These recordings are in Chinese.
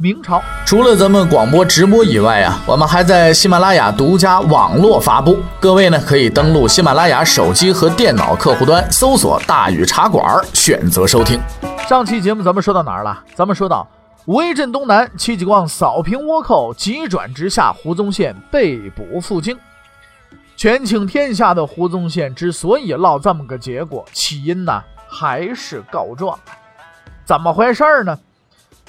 明朝除了咱们广播直播以外啊，我们还在喜马拉雅独家网络发布。各位呢可以登录喜马拉雅手机和电脑客户端，搜索“大禹茶馆”，选择收听。上期节目咱们说到哪儿了？咱们说到威震东南，戚继光扫平倭寇，急转直下，胡宗宪被捕赴京。权倾天下的胡宗宪之所以落这么个结果，起因呢还是告状。怎么回事呢？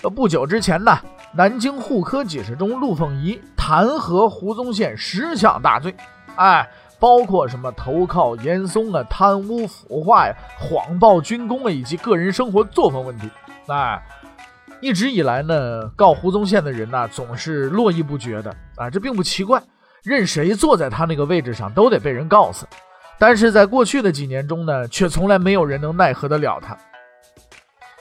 呃，不久之前呢，南京户科给事中陆凤仪弹劾胡宗宪十项大罪，哎，包括什么投靠严嵩啊、贪污腐化呀、谎报军功啊，以及个人生活作风问题。哎，一直以来呢，告胡宗宪的人呢，总是络绎不绝的啊，这并不奇怪，任谁坐在他那个位置上，都得被人告死。但是在过去的几年中呢，却从来没有人能奈何得了他。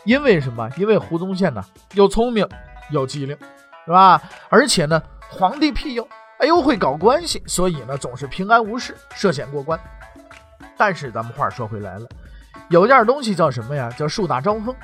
因为什么？因为胡宗宪呢，又聪明又机灵，是吧？而且呢，皇帝庇佑，哎呦，会搞关系，所以呢，总是平安无事，涉险过关。但是咱们话说回来了，有件东西叫什么呀？叫树大招风，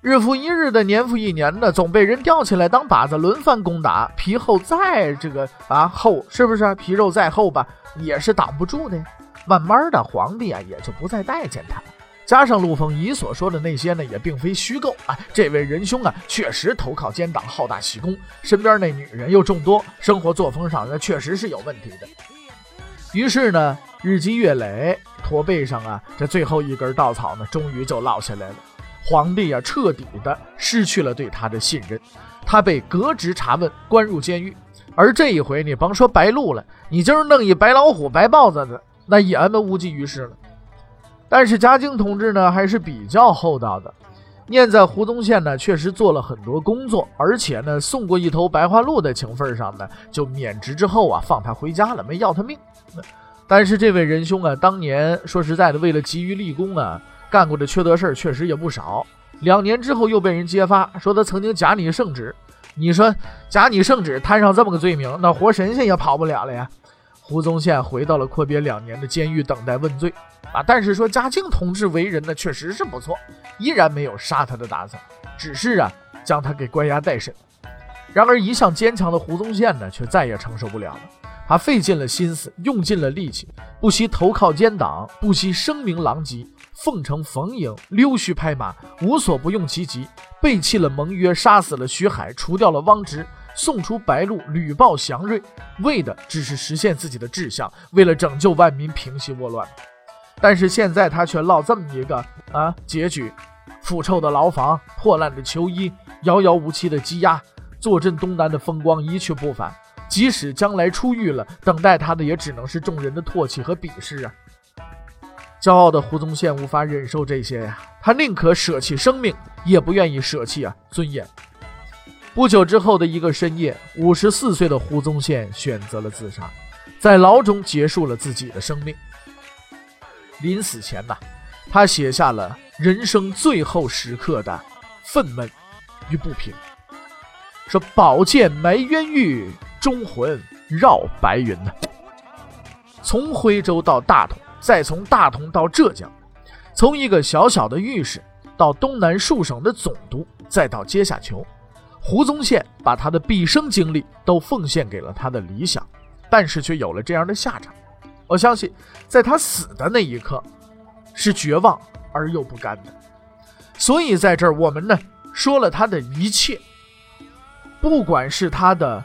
日复一日的，年复一年的，总被人吊起来当靶子轮番攻打，皮厚再这个啊厚，是不是？皮肉再厚吧，也是挡不住的。慢慢的，皇帝啊也就不再待见他了。加上陆凤仪所说的那些呢，也并非虚构啊。这位仁兄啊，确实投靠奸党，好大喜功，身边那女人又众多，生活作风上那确实是有问题的。于是呢，日积月累，驼背上啊，这最后一根稻草呢，终于就落下来了。皇帝啊，彻底的失去了对他的信任，他被革职查问，关入监狱。而这一回，你甭说白鹿了，你就是弄一白老虎、白豹子的，那也他妈无济于事了。但是嘉靖同志呢还是比较厚道的，念在胡宗宪呢确实做了很多工作，而且呢送过一头白花鹿的情分上呢，就免职之后啊放他回家了，没要他命。但是这位仁兄啊，当年说实在的，为了急于立功啊，干过的缺德事儿确实也不少。两年之后又被人揭发，说他曾经假拟圣旨。你说假拟圣旨摊上这么个罪名，那活神仙也跑不了了呀。胡宗宪回到了阔别两年的监狱，等待问罪。啊，但是说嘉靖同志为人呢，确实是不错，依然没有杀他的打算，只是啊，将他给关押待审。然而一向坚强的胡宗宪呢，却再也承受不了了。他费尽了心思，用尽了力气，不惜投靠奸党，不惜声名狼藉，奉承冯颖，溜须拍马，无所不用其极，背弃了盟约，杀死了徐海，除掉了汪直，送出白鹿，屡报祥瑞，为的只是实现自己的志向，为了拯救万民，平息倭乱。但是现在他却落这么一个啊结局：腐臭的牢房、破烂的囚衣、遥遥无期的羁押，坐镇东南的风光一去不返。即使将来出狱了，等待他的也只能是众人的唾弃和鄙视啊！骄傲的胡宗宪无法忍受这些呀，他宁可舍弃生命，也不愿意舍弃啊尊严。不久之后的一个深夜，五十四岁的胡宗宪选择了自杀，在牢中结束了自己的生命。临死前呐，他写下了人生最后时刻的愤懑与不平，说：“宝剑埋冤狱，忠魂绕白云呐。”从徽州到大同，再从大同到浙江，从一个小小的御史到东南数省的总督，再到阶下囚，胡宗宪把他的毕生精力都奉献给了他的理想，但是却有了这样的下场。我相信，在他死的那一刻，是绝望而又不甘的。所以在这儿，我们呢说了他的一切，不管是他的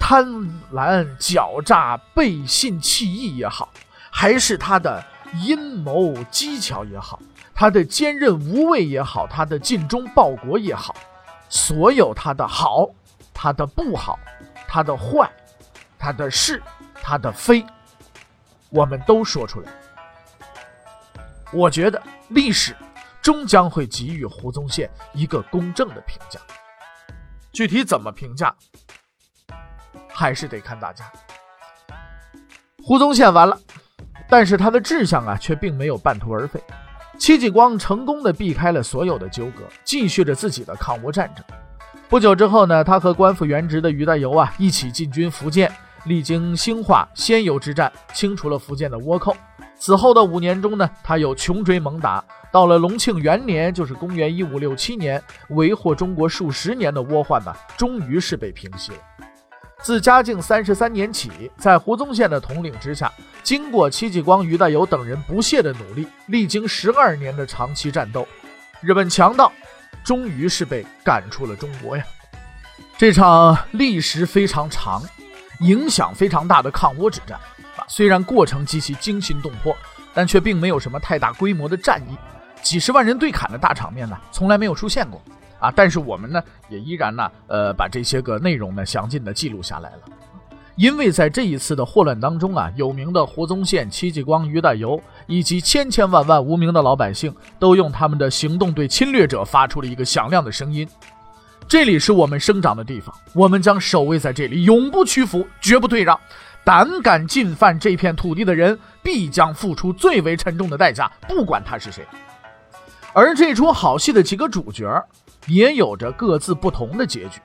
贪婪、狡诈、背信弃义也好，还是他的阴谋机巧也好，他的坚韧无畏也好，他的尽忠报国也好，所有他的好、他的不好、他的坏、他的是、他的非。我们都说出来，我觉得历史终将会给予胡宗宪一个公正的评价。具体怎么评价，还是得看大家。胡宗宪完了，但是他的志向啊，却并没有半途而废。戚继光成功的避开了所有的纠葛，继续着自己的抗倭战争。不久之后呢，他和官复原职的俞大猷啊一起进军福建，历经兴化、仙游之战，清除了福建的倭寇。此后的五年中呢，他又穷追猛打，到了隆庆元年，就是公元一五六七年，为祸中国数十年的倭患呢，终于是被平息了。自嘉靖三十三年起，在胡宗宪的统领之下，经过戚继光、于大猷等人不懈的努力，历经十二年的长期战斗，日本强盗。终于是被赶出了中国呀！这场历时非常长、影响非常大的抗倭之战啊，虽然过程极其惊心动魄，但却并没有什么太大规模的战役，几十万人对砍的大场面呢，从来没有出现过啊。但是我们呢，也依然呢，呃，把这些个内容呢，详尽的记录下来了。因为在这一次的霍乱当中啊，有名的胡宗宪、戚继光、于大猷以及千千万万无名的老百姓，都用他们的行动对侵略者发出了一个响亮的声音：这里是我们生长的地方，我们将守卫在这里，永不屈服，绝不退让。胆敢进犯这片土地的人，必将付出最为沉重的代价，不管他是谁。而这出好戏的几个主角，也有着各自不同的结局。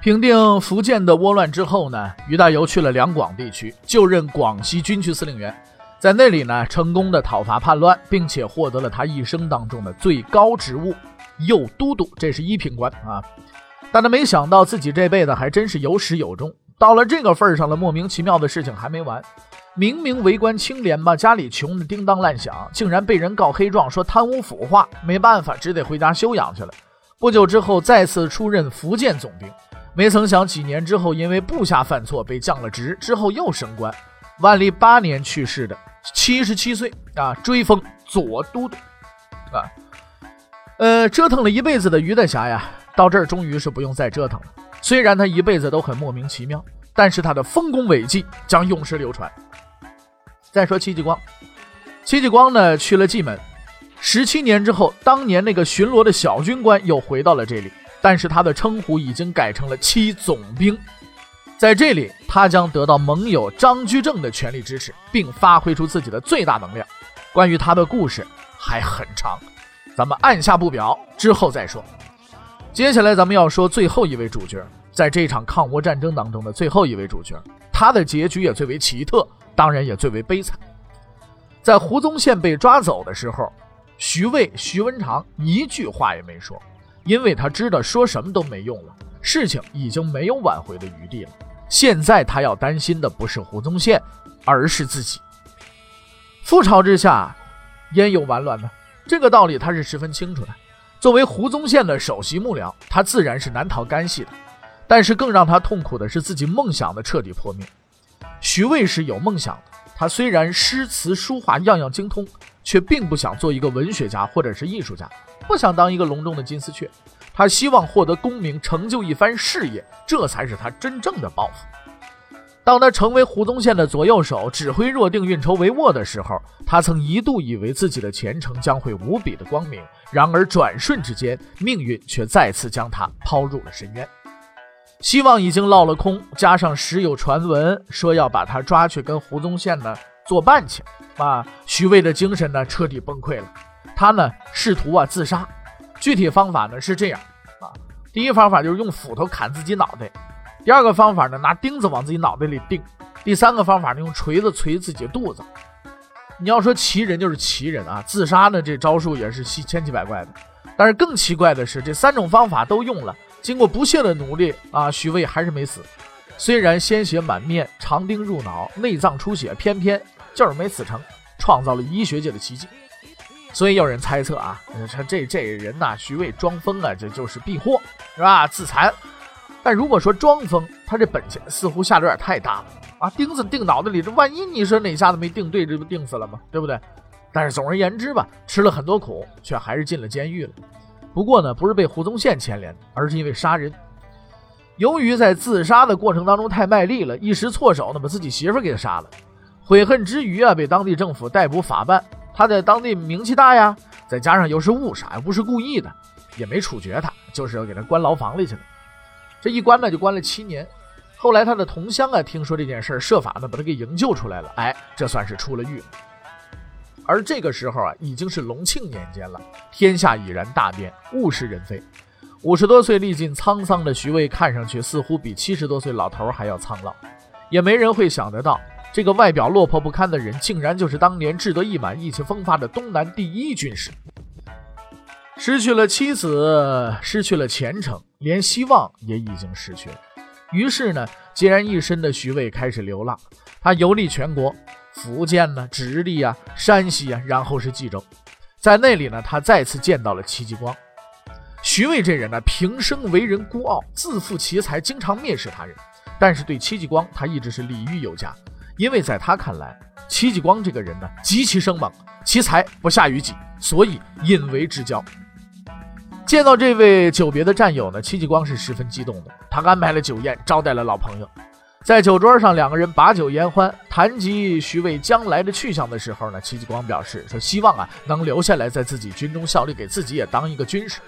平定福建的倭乱之后呢，于大猷去了两广地区，就任广西军区司令员，在那里呢，成功的讨伐叛乱，并且获得了他一生当中的最高职务——右都督，这是一品官啊。但他没想到自己这辈子还真是有始有终，到了这个份上了，莫名其妙的事情还没完。明明为官清廉吧，家里穷的叮当乱响，竟然被人告黑状，说贪污腐化，没办法，只得回家休养去了。不久之后，再次出任福建总兵。没曾想，几年之后，因为部下犯错被降了职，之后又升官。万历八年去世的，七十七岁啊，追封左都督啊。呃，折腾了一辈子的于大侠呀，到这儿终于是不用再折腾了。虽然他一辈子都很莫名其妙，但是他的丰功伟绩将永世流传。再说戚继光，戚继光呢去了蓟门，十七年之后，当年那个巡逻的小军官又回到了这里。但是他的称呼已经改成了七总兵，在这里他将得到盟友张居正的全力支持，并发挥出自己的最大能量。关于他的故事还很长，咱们按下不表，之后再说。接下来咱们要说最后一位主角，在这场抗倭战争当中的最后一位主角，他的结局也最为奇特，当然也最为悲惨。在胡宗宪被抓走的时候，徐渭、徐文长一句话也没说。因为他知道说什么都没用了，事情已经没有挽回的余地了。现在他要担心的不是胡宗宪，而是自己。覆巢之下，焉有完卵呢？这个道理他是十分清楚的。作为胡宗宪的首席幕僚，他自然是难逃干系的。但是更让他痛苦的是自己梦想的彻底破灭。徐渭是有梦想的，他虽然诗词书画样样精通，却并不想做一个文学家或者是艺术家。不想当一个笼中的金丝雀，他希望获得功名，成就一番事业，这才是他真正的抱负。当他成为胡宗宪的左右手，指挥若定运筹帷幄的时候，他曾一度以为自己的前程将会无比的光明。然而转瞬之间，命运却再次将他抛入了深渊。希望已经落了空，加上时有传闻说要把他抓去跟胡宗宪呢作伴去，啊，徐渭的精神呢彻底崩溃了。他呢试图啊自杀，具体方法呢是这样啊，第一方法就是用斧头砍自己脑袋，第二个方法呢拿钉子往自己脑袋里钉，第三个方法呢用锤子锤自己肚子。你要说奇人就是奇人啊，自杀呢这招数也是千奇百怪的。但是更奇怪的是，这三种方法都用了，经过不懈的努力啊，徐渭还是没死。虽然鲜血满面，长钉入脑，内脏出血，偏偏就是没死成，创造了医学界的奇迹。所以有人猜测啊，说这这人呐，徐渭装疯啊，这就是避祸，是吧？自残。但如果说装疯，他这本钱似乎下的有点太大了啊！钉子钉脑袋里，这万一你说哪下子没钉对，这不钉死了吗？对不对？但是总而言之吧，吃了很多苦，却还是进了监狱了。不过呢，不是被胡宗宪牵连，而是因为杀人。由于在自杀的过程当中太卖力了，一时错手呢，把自己媳妇给杀了。悔恨之余啊，被当地政府逮捕法办。他在当地名气大呀，再加上又是误杀，又不是故意的，也没处决他，就是要给他关牢房里去了。这一关呢，就关了七年。后来他的同乡啊，听说这件事设法呢把他给营救出来了。哎，这算是出了狱。而这个时候啊，已经是隆庆年间了，天下已然大变，物是人非。五十多岁、历尽沧桑的徐渭，看上去似乎比七十多岁老头还要苍老。也没人会想得到，这个外表落魄不堪的人，竟然就是当年志得意满、意气风发的东南第一军师。失去了妻子，失去了前程，连希望也已经失去了。于是呢，孑然一身的徐渭开始流浪。他游历全国，福建呢、直隶啊、山西啊，然后是冀州。在那里呢，他再次见到了戚继光。徐渭这人呢，平生为人孤傲，自负其才，经常蔑视他人。但是对戚继光，他一直是礼遇有加，因为在他看来，戚继光这个人呢，极其生猛，其才不下于己，所以引为之交。见到这位久别的战友呢，戚继光是十分激动的。他安排了酒宴，招待了老朋友。在酒桌上，两个人把酒言欢，谈及徐渭将来的去向的时候呢，戚继光表示说：“希望啊，能留下来在自己军中效力，给自己也当一个军师。”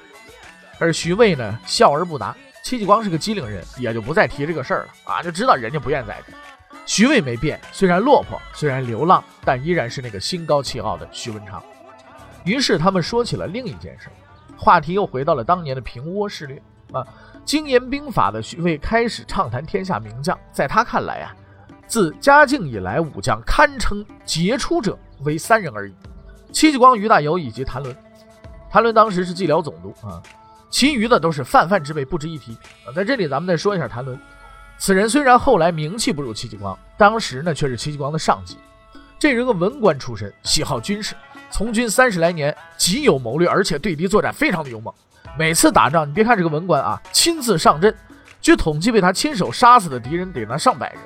而徐渭呢，笑而不答。戚继光是个机灵人，也就不再提这个事儿了啊，就知道人家不愿在这。徐渭没变，虽然落魄，虽然流浪，但依然是那个心高气傲的徐文长。于是他们说起了另一件事。话题又回到了当年的平倭事略啊，精研兵法的徐渭开始畅谈天下名将，在他看来啊，自嘉靖以来，武将堪称杰出者为三人而已：戚继光、于大猷以及谭纶。谭纶当时是蓟辽总督啊，其余的都是泛泛之辈，不值一提啊。在这里，咱们再说一下谭纶，此人虽然后来名气不如戚继光，当时呢却是戚继光的上级。这人个文官出身，喜好军事。从军三十来年，极有谋略，而且对敌作战非常的勇猛。每次打仗，你别看这个文官啊，亲自上阵，据统计，被他亲手杀死的敌人得那上百人，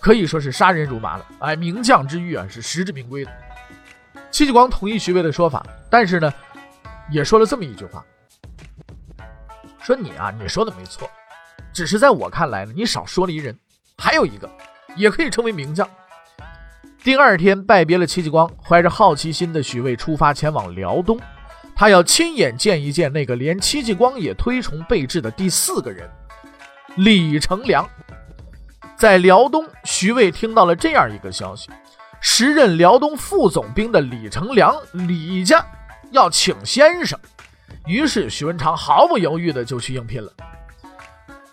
可以说是杀人如麻了。哎，名将之誉啊，是实至名归的。戚继光同意徐渭的说法，但是呢，也说了这么一句话：说你啊，你说的没错，只是在我看来呢，你少说了一人，还有一个，也可以称为名将。第二天拜别了戚继光，怀着好奇心的徐渭出发前往辽东，他要亲眼见一见那个连戚继光也推崇备至的第四个人——李成梁。在辽东，徐渭听到了这样一个消息：时任辽东副总兵的李成梁，李家要请先生。于是徐文长毫不犹豫的就去应聘了。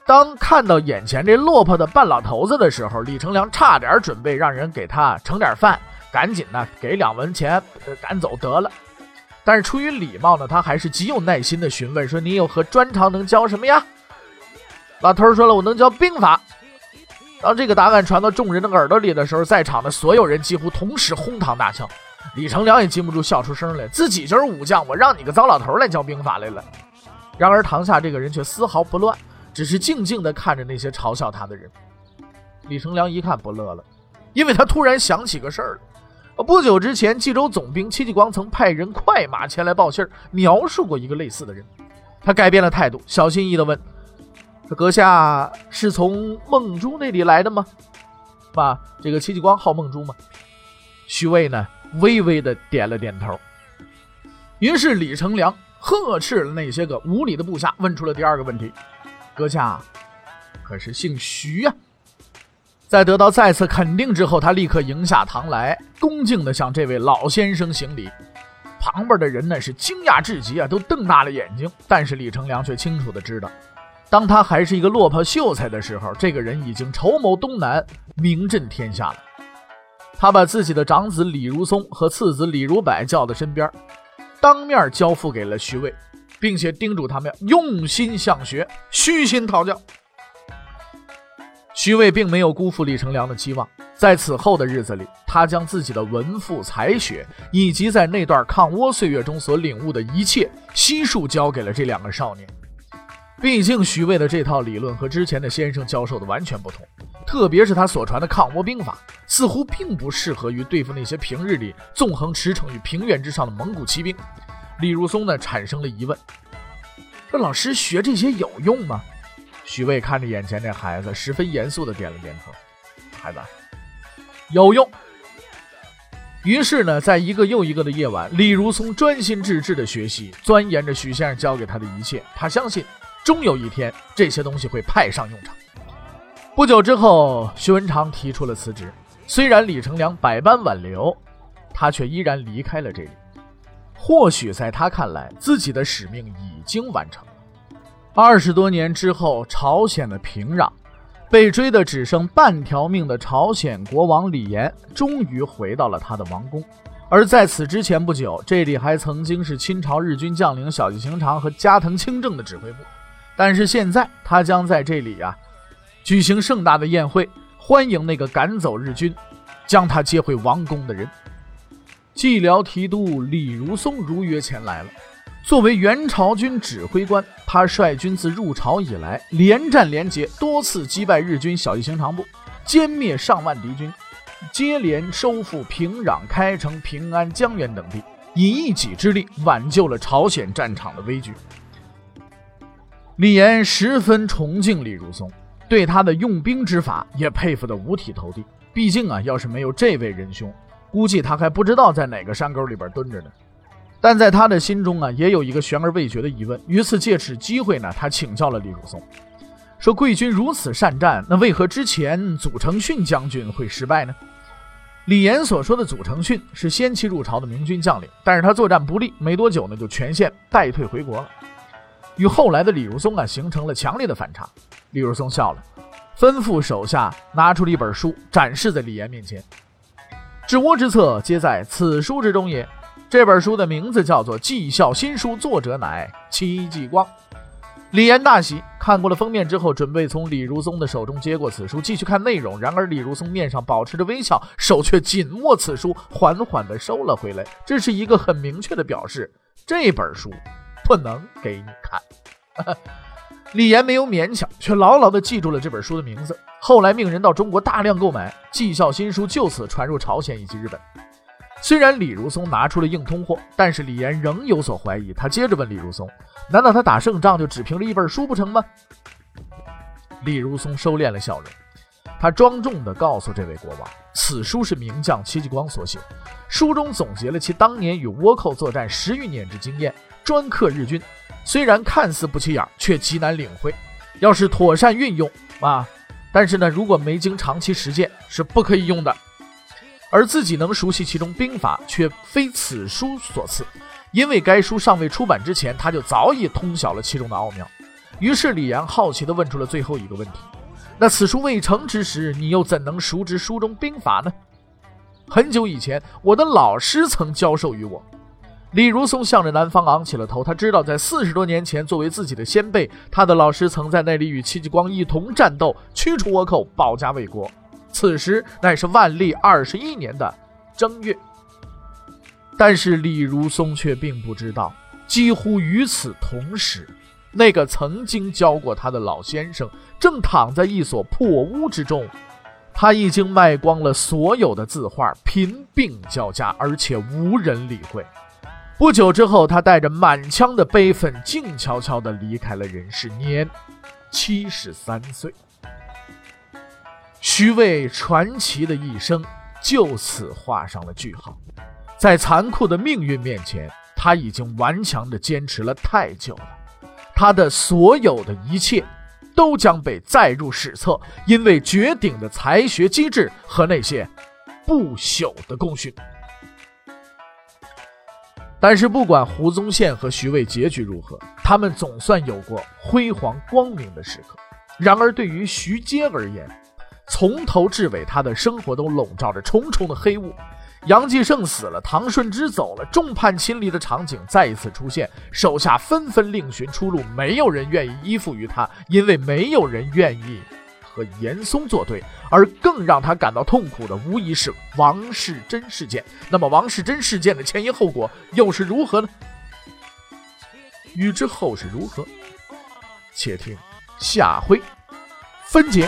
当看到眼前这落魄的半老头子的时候，李成梁差点准备让人给他盛点饭，赶紧呢给两文钱赶走得了。但是出于礼貌呢，他还是极有耐心的询问说：“你有何专长，能教什么呀？”老头说了：“我能教兵法。”当这个答案传到众人的耳朵里的时候，在场的所有人几乎同时哄堂大笑。李成良也禁不住笑出声来，自己就是武将，我让你个糟老头来教兵法来了。然而堂下这个人却丝毫不乱。只是静静地看着那些嘲笑他的人。李成良一看不乐了，因为他突然想起个事儿了。不久之前，冀州总兵戚继光曾派人快马前来报信，描述过一个类似的人。他改变了态度，小心翼翼地问：“阁下是从梦珠那里来的吗？”“爸，这个戚继光好梦珠吗？”徐渭呢，微微地点了点头。于是李成梁呵斥了那些个无礼的部下，问出了第二个问题。阁下可是姓徐呀？在得到再次肯定之后，他立刻迎下堂来，恭敬地向这位老先生行礼。旁边的人呢是惊讶至极啊，都瞪大了眼睛。但是李成梁却清楚地知道，当他还是一个落魄秀才的时候，这个人已经筹谋东南，名震天下了。他把自己的长子李如松和次子李如柏叫到身边，当面交付给了徐渭。并且叮嘱他们要用心向学，虚心讨教。徐渭并没有辜负李成梁的期望，在此后的日子里，他将自己的文赋才学以及在那段抗倭岁月中所领悟的一切悉数教给了这两个少年。毕竟，徐渭的这套理论和之前的先生教授的完全不同，特别是他所传的抗倭兵法，似乎并不适合于对付那些平日里纵横驰骋于平原之上的蒙古骑兵。李如松呢，产生了疑问：那老师学这些有用吗？许巍看着眼前这孩子，十分严肃的点了点头。孩子，有用。于是呢，在一个又一个的夜晚，李如松专心致志的学习，钻研着许先生教给他的一切。他相信，终有一天这些东西会派上用场。不久之后，徐文长提出了辞职。虽然李成梁百般挽留，他却依然离开了这里。或许在他看来，自己的使命已经完成。二十多年之后，朝鲜的平壤，被追的只剩半条命的朝鲜国王李岩，终于回到了他的王宫。而在此之前不久，这里还曾经是清朝日军将领小西行长和加藤清正的指挥部。但是现在，他将在这里啊，举行盛大的宴会。欢迎那个赶走日军、将他接回王宫的人。蓟辽提督李如松如约前来了。作为元朝军指挥官，他率军自入朝以来，连战连捷，多次击败日军小西行长部，歼灭上万敌军，接连收复平壤、开城、平安、江原等地，以一己之力挽救了朝鲜战场的危局。李岩十分崇敬李如松。对他的用兵之法也佩服得五体投地。毕竟啊，要是没有这位仁兄，估计他还不知道在哪个山沟里边蹲着呢。但在他的心中啊，也有一个悬而未决的疑问。于是借此机会呢，他请教了李如松，说：“贵军如此善战，那为何之前祖承训将军会失败呢？”李岩所说的祖承训是先期入朝的明军将领，但是他作战不利，没多久呢就全线败退回国了。与后来的李如松啊形成了强烈的反差。李如松笑了，吩咐手下拿出了一本书，展示在李岩面前。治倭之策，皆在此书之中也。这本书的名字叫做《绩效新书》，作者乃戚继光。李岩大喜，看过了封面之后，准备从李如松的手中接过此书，继续看内容。然而李如松面上保持着微笑，手却紧握此书，缓缓地收了回来。这是一个很明确的表示，这本书。不能给你看。李岩没有勉强，却牢牢地记住了这本书的名字。后来命人到中国大量购买《绩效新书》，就此传入朝鲜以及日本。虽然李如松拿出了硬通货，但是李岩仍有所怀疑。他接着问李如松：“难道他打胜仗就只凭着一本书不成吗？”李如松收敛了笑容，他庄重地告诉这位国王：“此书是名将戚继光所写，书中总结了其当年与倭寇作战十余年之经验。”专克日军，虽然看似不起眼，却极难领会。要是妥善运用啊，但是呢，如果没经长期实践，是不可以用的。而自己能熟悉其中兵法，却非此书所赐。因为该书尚未出版之前，他就早已通晓了其中的奥妙。于是李阳好奇地问出了最后一个问题：那此书未成之时，你又怎能熟知书中兵法呢？很久以前，我的老师曾教授于我。李如松向着南方昂起了头，他知道，在四十多年前，作为自己的先辈，他的老师曾在那里与戚继光一同战斗，驱除倭寇，保家卫国。此时乃是万历二十一年的正月。但是李如松却并不知道，几乎与此同时，那个曾经教过他的老先生正躺在一所破屋之中，他已经卖光了所有的字画，贫病交加，而且无人理会。不久之后，他带着满腔的悲愤，静悄悄地离开了人世，年七十三岁。徐渭传奇的一生就此画上了句号。在残酷的命运面前，他已经顽强地坚持了太久了。他的所有的一切都将被载入史册，因为绝顶的才学机智和那些不朽的功勋。但是不管胡宗宪和徐渭结局如何，他们总算有过辉煌光明的时刻。然而对于徐阶而言，从头至尾他的生活都笼罩着重重的黑雾。杨继盛死了，唐顺之走了，众叛亲离的场景再一次出现，手下纷纷另寻出路，没有人愿意依附于他，因为没有人愿意。和严嵩作对，而更让他感到痛苦的，无疑是王世贞事件。那么，王世贞事件的前因后果又是如何呢？欲知后事如何，且听下回分解。